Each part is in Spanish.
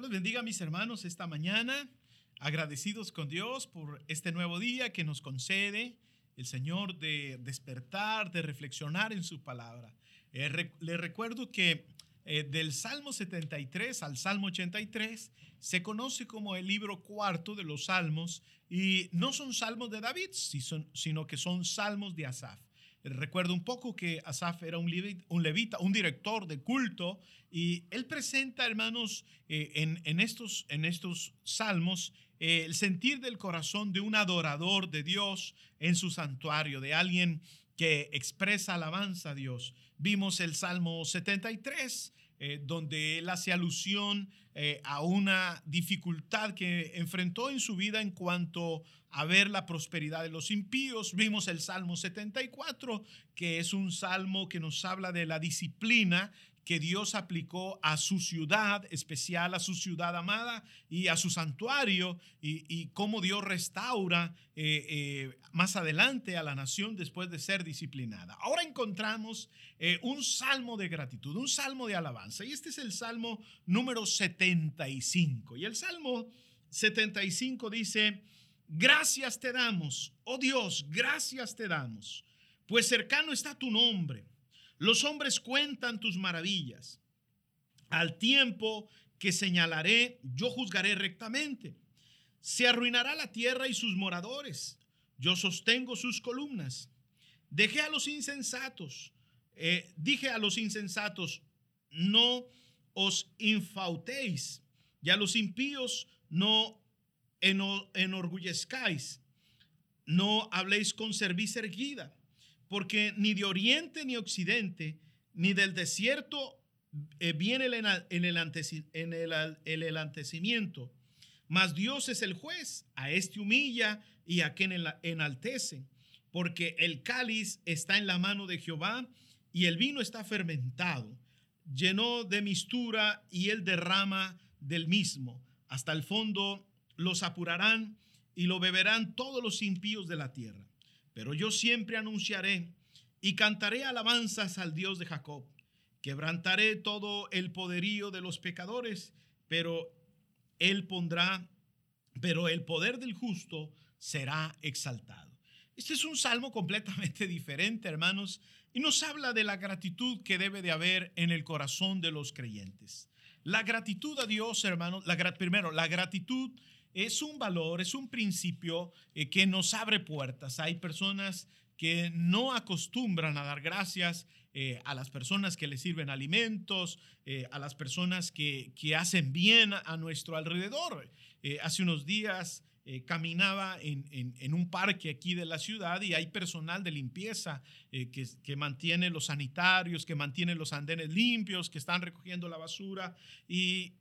Dios los bendiga, mis hermanos, esta mañana. Agradecidos con Dios por este nuevo día que nos concede el Señor de despertar, de reflexionar en su palabra. Eh, le recuerdo que eh, del Salmo 73 al Salmo 83 se conoce como el libro cuarto de los salmos y no son salmos de David, sino que son salmos de Asaf. Recuerdo un poco que Asaf era un levita, un, director de culto, y él presenta, hermanos, eh, en, estos, en estos salmos, eh, el sentir del corazón de un adorador de Dios en su santuario, de alguien que expresa alabanza a Dios. Vimos el Salmo 73, eh, donde él hace alusión a una dificultad que enfrentó en su vida en cuanto a ver la prosperidad de los impíos. Vimos el Salmo 74, que es un salmo que nos habla de la disciplina que Dios aplicó a su ciudad especial, a su ciudad amada y a su santuario, y, cómo Dios restaura eh, eh, más adelante a la nación después de ser disciplinada. Ahora encontramos eh, un salmo de gratitud, un salmo de alabanza, y este es el salmo número 75. Y el salmo 75 dice, Gracias te damos, oh Dios, gracias te damos, pues cercano está tu nombre. Los hombres cuentan tus maravillas. Al tiempo que señalaré, yo juzgaré rectamente. Se arruinará la tierra y sus moradores. Yo sostengo sus columnas. Dejé a los insensatos. Eh, dije a los insensatos, no os infautéis. Y a los impíos no enorgullezcáis, no habléis con cerviz erguida, porque ni de oriente ni occidente, ni del desierto eh, viene el, en el, el antecimiento. Mas Dios es el juez, a este humilla y a quien enaltece, porque el cáliz está en la mano de Jehová y el vino está fermentado, llenó de mistura y él derrama del mismo. Hasta el fondo los apurarán y lo beberán todos los impíos de la tierra. Pero yo siempre anunciaré y cantaré alabanzas al Dios de Jacob. Quebrantaré todo el poderío de los pecadores, pero él pondrá, pero el poder del justo será exaltado. Este es un salmo completamente diferente, hermanos, y nos habla de la gratitud que debe de haber en el corazón de los creyentes. La gratitud a Dios, hermanos, primero, la gratitud es un valor, es un principio eh, que nos abre puertas. Hay personas que no acostumbran a dar gracias eh, a las personas que les sirven alimentos, eh, a las personas que, hacen bien a, nuestro alrededor. hace unos días caminaba en, un parque aquí de la ciudad y hay personal de limpieza que, que, mantiene los sanitarios, que mantiene los andenes limpios, que están recogiendo la basura y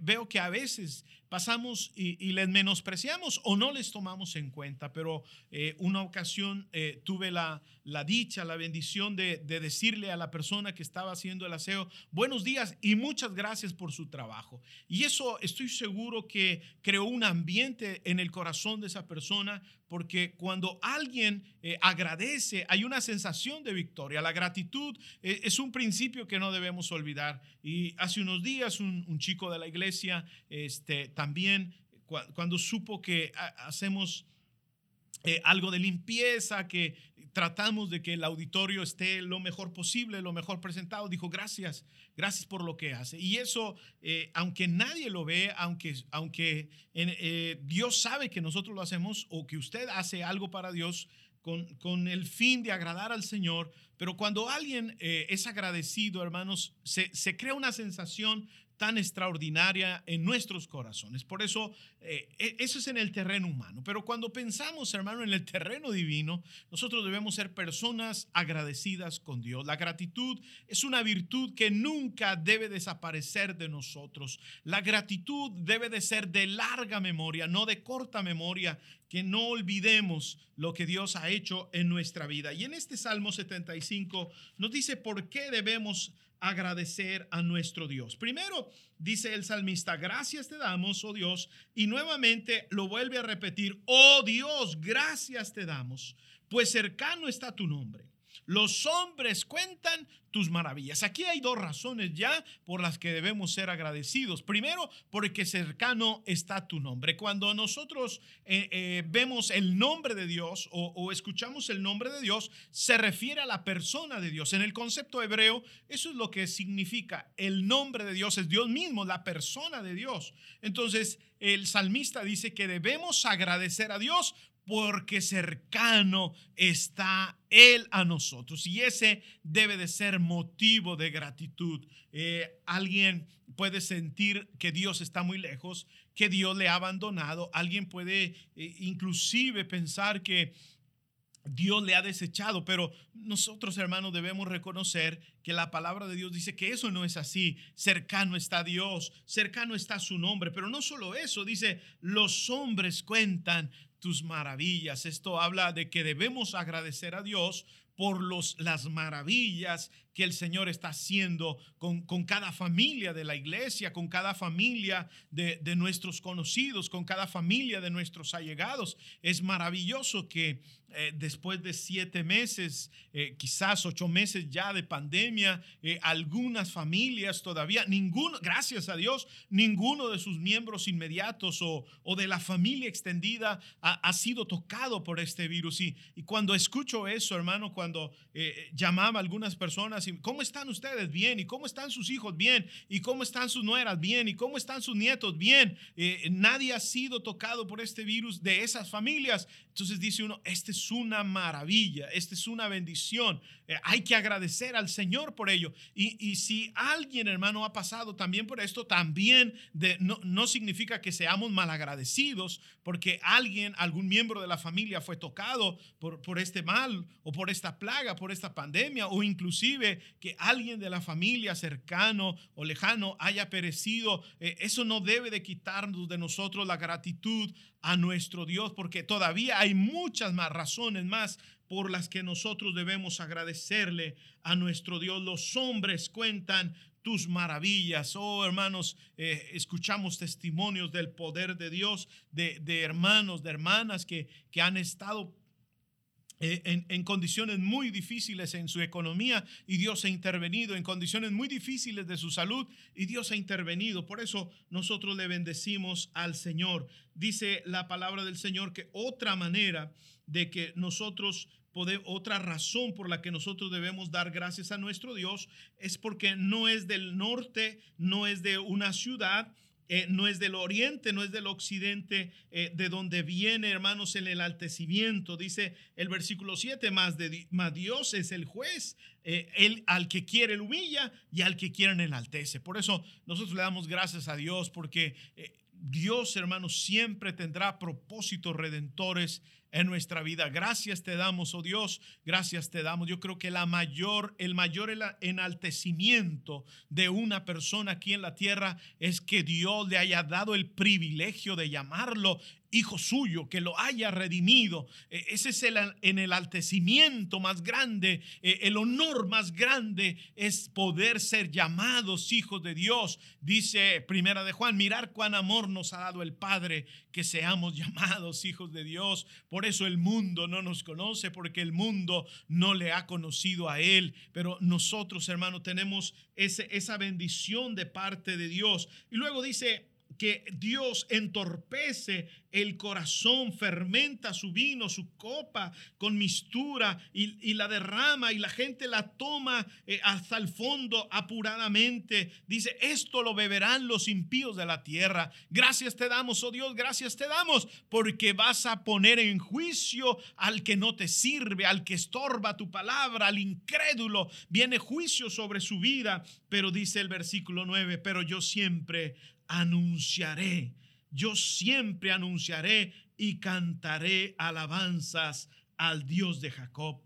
veo que a veces pasamos y, les menospreciamos o no les tomamos en cuenta, pero eh, una ocasión eh, tuve la, la, dicha, la bendición de, decirle a la persona que estaba haciendo el aseo, buenos días y muchas gracias por su trabajo. Y eso estoy seguro que creó un ambiente en el corazón de esa persona, porque cuando alguien eh, agradece, hay una sensación de victoria. La gratitud es un principio que no debemos olvidar. Y hace unos días un, un chico de la iglesia, este, también cuando supo que hacemos eh, algo de limpieza, que tratamos de que el auditorio esté lo mejor posible, lo mejor presentado, dijo gracias, gracias por lo que hace. Y eso, eh, aunque nadie lo ve, aunque, aunque eh, Dios sabe que nosotros lo hacemos o que usted hace algo para Dios, con, con, el fin de agradar al Señor, pero cuando alguien es agradecido, hermanos, se, se, crea una sensación tan extraordinaria en nuestros corazones. Por eso, eh, e, eso es en el terreno humano. Pero cuando pensamos, hermano, en el terreno divino, nosotros debemos ser personas agradecidas con Dios. La gratitud es una virtud que nunca debe desaparecer de nosotros. La gratitud debe de ser de larga memoria, no de corta memoria, que no olvidemos lo que Dios ha hecho en nuestra vida. Y en este Salmo 75 nos dice por qué debemos agradecer a nuestro Dios. Primero, dice el salmista, gracias te damos, oh Dios, y nuevamente lo vuelve a repetir, oh Dios, gracias te damos, pues cercano está tu nombre. Los hombres cuentan tus maravillas. Aquí hay dos razones ya por las que debemos ser agradecidos. Primero, porque cercano está tu nombre. Cuando nosotros eh, eh, vemos el nombre de Dios o, o, escuchamos el nombre de Dios, se refiere a la persona de Dios. En el concepto hebreo, eso es lo que significa. El nombre de Dios es Dios mismo, la persona de Dios. Entonces, el salmista dice que debemos agradecer a Dios porque cercano está Él a nosotros. Y ese debe de ser motivo de gratitud. Eh, alguien puede sentir que Dios está muy lejos, que Dios le ha abandonado. Alguien puede eh, inclusive pensar que Dios le ha desechado, pero nosotros hermanos debemos reconocer que la palabra de Dios dice que eso no es así. Cercano está Dios, cercano está su nombre, pero no solo eso, dice, los hombres cuentan tus maravillas. Esto habla de que debemos agradecer a Dios por los, las maravillas que el Señor está haciendo con, con cada familia de la iglesia, con cada familia de, de, nuestros conocidos, con cada familia de nuestros allegados. Es maravilloso que eh, después de siete meses, eh, quizás ocho meses ya de pandemia, eh, algunas familias todavía, ninguno, gracias a Dios, ninguno de sus miembros inmediatos o, o de la familia extendida ha, sido tocado por este virus. Y, y cuando escucho eso, hermano, cuando llamaba a algunas personas, y, ¿cómo están ustedes? Bien. ¿Y cómo están sus hijos? Bien. ¿Y cómo están sus nueras? Bien. ¿Y cómo están sus nietos? Bien. nadie ha sido tocado por este virus de esas familias. Entonces dice uno, este es una maravilla, esta es una bendición. Eh, hay que agradecer al Señor por ello. Y, y, si alguien, hermano, ha pasado también por esto, también de, no, no significa que seamos malagradecidos porque alguien, algún miembro de la familia fue tocado por, por este mal o por esta plaga, por esta pandemia, o inclusive que alguien de la familia cercano o lejano haya perecido. Eh, eso no debe de quitarnos de nosotros la gratitud a nuestro Dios, porque todavía hay muchas más razones más por las que nosotros debemos agradecerle a nuestro Dios. Los hombres cuentan tus maravillas. Oh, hermanos, eh, escuchamos testimonios del poder de Dios, de, de hermanos, de hermanas que, que han estado en, en, condiciones muy difíciles en su economía y Dios ha intervenido, en condiciones muy difíciles de su salud y Dios ha intervenido. Por eso nosotros le bendecimos al Señor. Dice la palabra del Señor que otra manera de que nosotros podemos, otra razón por la que nosotros debemos dar gracias a nuestro Dios es porque no es del norte, no es de una ciudad, eh, no es del oriente, no es del occidente, eh, de donde viene, hermanos, el enaltecimiento. Dice el versículo 7, más, de, más Dios es el juez, eh, él al que quiere el humilla y al que quiere enaltece. Por eso nosotros le damos gracias a Dios, porque eh, Dios, hermanos, siempre tendrá propósitos redentores en nuestra vida. Gracias te damos, oh Dios, gracias te damos. Yo creo que la mayor, el mayor enaltecimiento de una persona aquí en la tierra es que Dios le haya dado el privilegio de llamarlo hijo suyo, que lo haya redimido. E, ese es el enaltecimiento más grande, e, el honor más grande es poder ser llamados hijos de Dios. Dice Primera de Juan, mirar cuán amor nos ha dado el Padre que seamos llamados hijos de Dios. Por eso el mundo no nos conoce, porque el mundo no le ha conocido a Él. Pero nosotros, hermanos, tenemos ese, esa bendición de parte de Dios. Y luego dice, que Dios entorpece el corazón, fermenta su vino, su copa con mistura y, la derrama y la gente la toma eh, hasta el fondo apuradamente. Dice, esto lo beberán los impíos de la tierra. Gracias te damos, oh Dios, gracias te damos, porque vas a poner en juicio al que no te sirve, al que estorba tu palabra, al incrédulo. Viene juicio sobre su vida, pero dice el versículo 9, pero yo siempre anunciaré, yo siempre anunciaré y cantaré alabanzas al Dios de Jacob.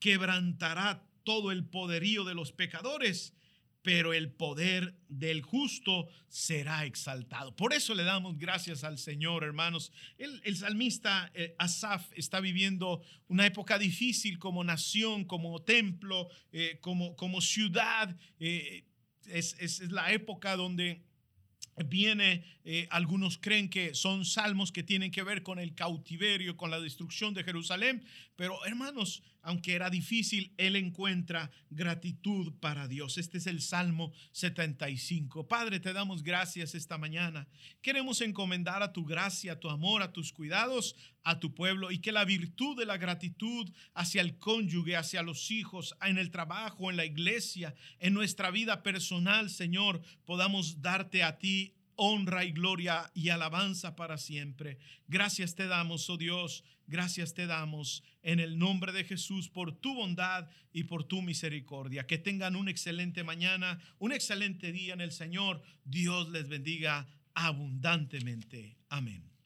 Quebrantará todo el poderío de los pecadores, pero el poder del justo será exaltado. Por eso le damos gracias al Señor, hermanos. El, salmista eh, Asaf está viviendo una época difícil como nación, como templo, eh, como, como ciudad. Eh, es, es la época donde viene, eh, algunos creen que son salmos que tienen que ver con el cautiverio, con la destrucción de Jerusalén, pero hermanos, aunque era difícil, él encuentra gratitud para Dios. Este es el Salmo 75. Padre, te damos gracias esta mañana. Queremos encomendar a tu gracia, a tu amor, a tus cuidados, a tu pueblo y que la virtud de la gratitud hacia el cónyuge, hacia los hijos, en el trabajo, en la iglesia, en nuestra vida personal, Señor, podamos darte a ti honra y gloria y alabanza para siempre. Gracias te damos, oh Dios, gracias te damos en el nombre de Jesús por tu bondad y por tu misericordia. Que tengan un excelente mañana, un excelente día en el Señor. Dios les bendiga abundantemente. Amén.